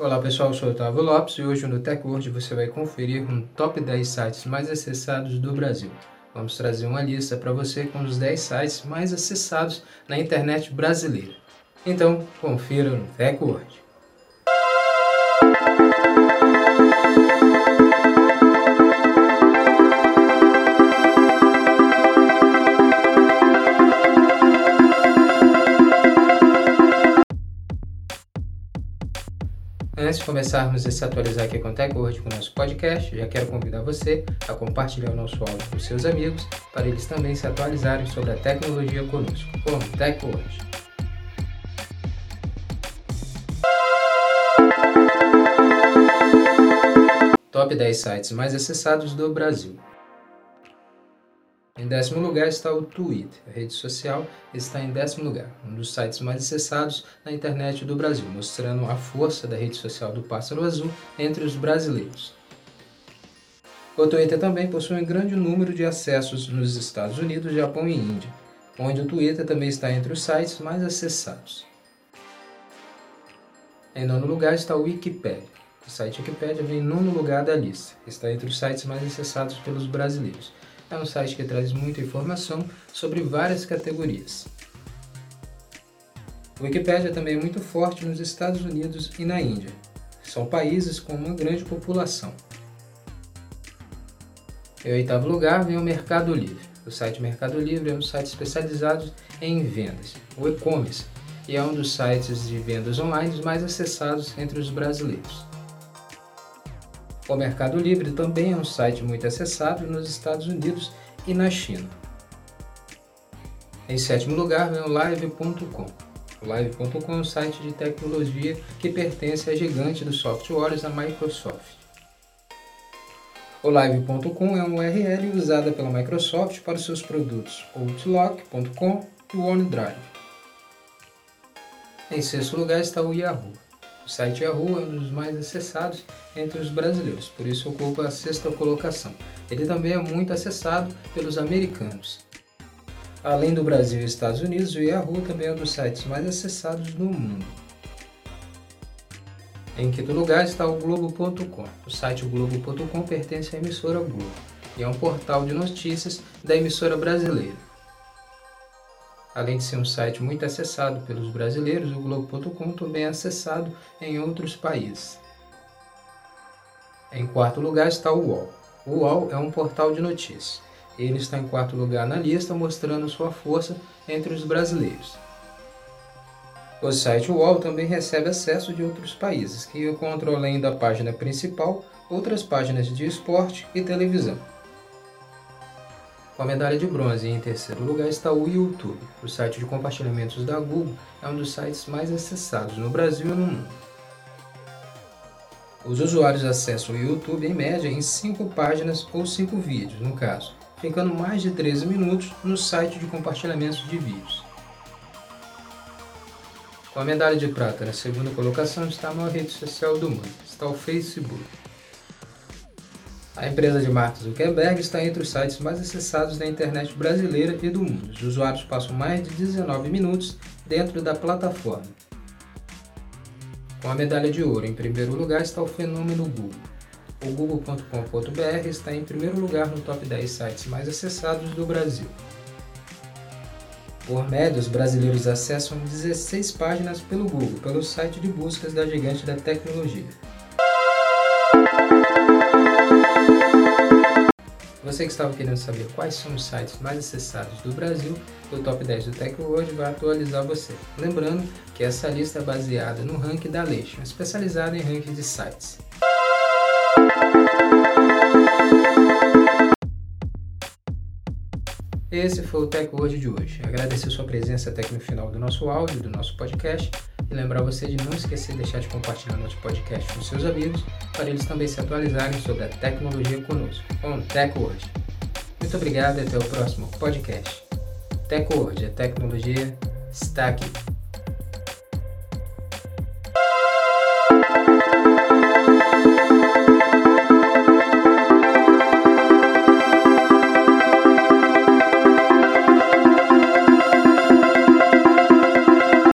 Olá pessoal, sou o Otávio Lopes e hoje no TechWord você vai conferir um top 10 sites mais acessados do Brasil. Vamos trazer uma lista para você com os 10 sites mais acessados na internet brasileira. Então, confira no TechWord. Antes de começarmos a se atualizar aqui com TechWord com o nosso podcast, já quero convidar você a compartilhar o nosso áudio com seus amigos para eles também se atualizarem sobre a tecnologia conosco, como TechWord. Top 10 sites mais acessados do Brasil. Em décimo lugar está o Twitter. A rede social está em décimo lugar, um dos sites mais acessados na internet do Brasil, mostrando a força da rede social do Pássaro Azul entre os brasileiros. O Twitter também possui um grande número de acessos nos Estados Unidos, Japão e Índia, onde o Twitter também está entre os sites mais acessados. Em nono lugar está o Wikipedia. O site Wikipedia vem em nono lugar da lista, está entre os sites mais acessados pelos brasileiros é um site que traz muita informação sobre várias categorias. O Wikipedia também é muito forte nos Estados Unidos e na Índia. São países com uma grande população. Em oitavo lugar vem o Mercado Livre. O site Mercado Livre é um site especializado em vendas, o e-commerce, e é um dos sites de vendas online mais acessados entre os brasileiros. O Mercado Livre também é um site muito acessado nos Estados Unidos e na China. Em sétimo lugar vem o Live.com. O Live.com é um site de tecnologia que pertence à gigante dos softwares da Microsoft. O Live.com é uma URL usada pela Microsoft para seus produtos Outlook.com e OneDrive. Em sexto lugar está o Yahoo. O site Yahoo é um dos mais acessados entre os brasileiros, por isso ocupa a sexta colocação. Ele também é muito acessado pelos americanos. Além do Brasil e Estados Unidos, o Yahoo também é um dos sites mais acessados no mundo. Em quinto lugar está o Globo.com. O site Globo.com pertence à emissora Globo e é um portal de notícias da emissora brasileira. Além de ser um site muito acessado pelos brasileiros, o Globo.com também é acessado em outros países. Em quarto lugar está o UOL. O UOL é um portal de notícias. Ele está em quarto lugar na lista, mostrando sua força entre os brasileiros. O site UOL também recebe acesso de outros países, que encontram além da página principal outras páginas de esporte e televisão. Com a medalha de bronze em terceiro lugar está o YouTube. O site de compartilhamentos da Google é um dos sites mais acessados no Brasil e no mundo. Os usuários acessam o YouTube em média em 5 páginas ou 5 vídeos, no caso, ficando mais de 13 minutos no site de compartilhamentos de vídeos. Com a medalha de prata na segunda colocação está a maior rede social do mundo, está o Facebook. A empresa de Mark Zuckerberg está entre os sites mais acessados da internet brasileira e do mundo. Os usuários passam mais de 19 minutos dentro da plataforma. Com a medalha de ouro em primeiro lugar está o fenômeno Google. O google.com.br está em primeiro lugar no top 10 sites mais acessados do Brasil. Por média, os brasileiros acessam 16 páginas pelo Google, pelo site de buscas da gigante da tecnologia. Você que estava querendo saber quais são os sites mais acessados do Brasil, o Top 10 do TechWord vai atualizar você. Lembrando que essa lista é baseada no ranking da Leixo, especializada em ranking de sites. Esse foi o TechWord de hoje. Agradecer sua presença até aqui no final do nosso áudio, do nosso podcast e lembrar você de não esquecer de deixar de compartilhar nosso podcast com seus amigos, para eles também se atualizarem sobre a tecnologia conosco, com TechWord. Muito obrigado e até o próximo podcast. TechWord, a tecnologia está aqui.